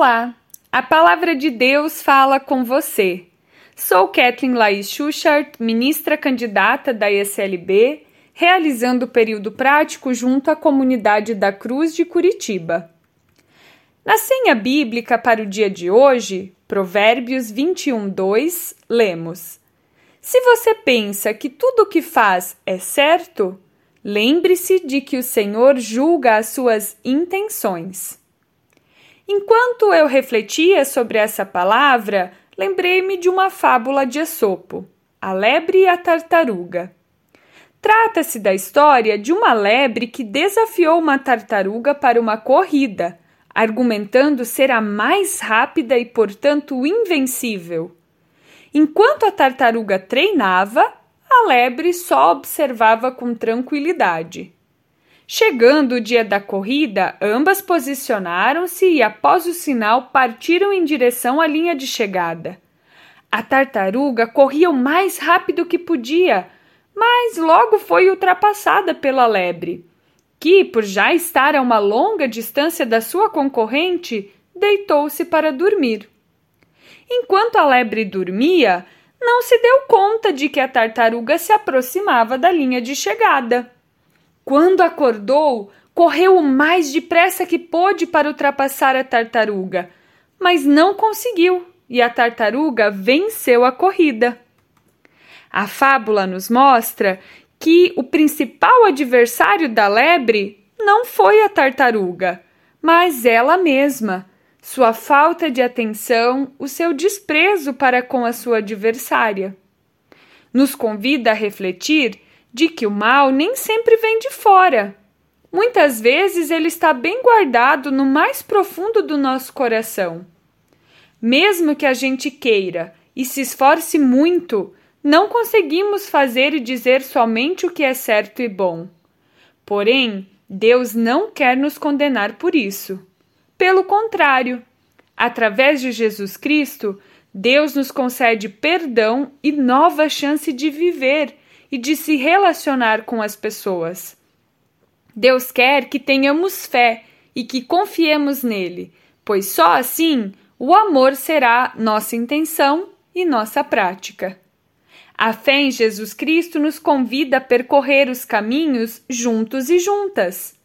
Olá! A palavra de Deus fala com você. Sou Kathleen Laís Schuchart, ministra candidata da ESLB, realizando o período prático junto à comunidade da Cruz de Curitiba. Na senha bíblica para o dia de hoje, Provérbios 21, 2, lemos: Se você pensa que tudo o que faz é certo, lembre-se de que o Senhor julga as suas intenções. Enquanto eu refletia sobre essa palavra, lembrei-me de uma fábula de Esopo, a lebre e a tartaruga. Trata-se da história de uma lebre que desafiou uma tartaruga para uma corrida, argumentando ser a mais rápida e, portanto, invencível. Enquanto a tartaruga treinava, a lebre só observava com tranquilidade. Chegando o dia da corrida, ambas posicionaram-se e, após o sinal, partiram em direção à linha de chegada. A tartaruga corria o mais rápido que podia, mas logo foi ultrapassada pela lebre, que, por já estar a uma longa distância da sua concorrente, deitou-se para dormir. Enquanto a lebre dormia, não se deu conta de que a tartaruga se aproximava da linha de chegada. Quando acordou, correu o mais depressa que pôde para ultrapassar a tartaruga, mas não conseguiu e a tartaruga venceu a corrida. A fábula nos mostra que o principal adversário da lebre não foi a tartaruga, mas ela mesma, sua falta de atenção, o seu desprezo para com a sua adversária. Nos convida a refletir de que o mal nem sempre vem de fora. Muitas vezes ele está bem guardado no mais profundo do nosso coração. Mesmo que a gente queira e se esforce muito, não conseguimos fazer e dizer somente o que é certo e bom. Porém, Deus não quer nos condenar por isso. Pelo contrário, através de Jesus Cristo, Deus nos concede perdão e nova chance de viver e de se relacionar com as pessoas. Deus quer que tenhamos fé e que confiemos nele, pois só assim o amor será nossa intenção e nossa prática. A fé em Jesus Cristo nos convida a percorrer os caminhos juntos e juntas.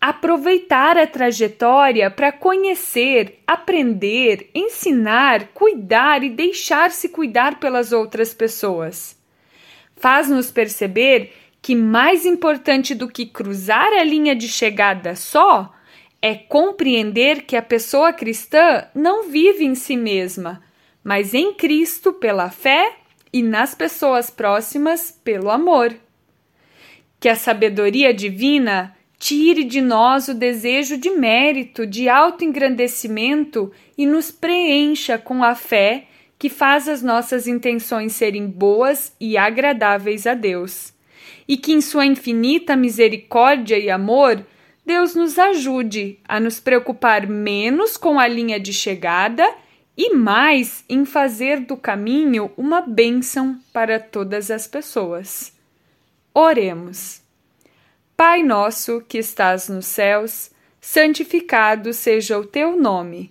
Aproveitar a trajetória para conhecer, aprender, ensinar, cuidar e deixar-se cuidar pelas outras pessoas faz-nos perceber que mais importante do que cruzar a linha de chegada só é compreender que a pessoa cristã não vive em si mesma, mas em Cristo pela fé e nas pessoas próximas pelo amor. Que a sabedoria divina tire de nós o desejo de mérito, de autoengrandecimento e nos preencha com a fé que faz as nossas intenções serem boas e agradáveis a Deus. E que, em Sua infinita misericórdia e amor, Deus nos ajude a nos preocupar menos com a linha de chegada e mais em fazer do caminho uma bênção para todas as pessoas. Oremos. Pai nosso que estás nos céus, santificado seja o teu nome.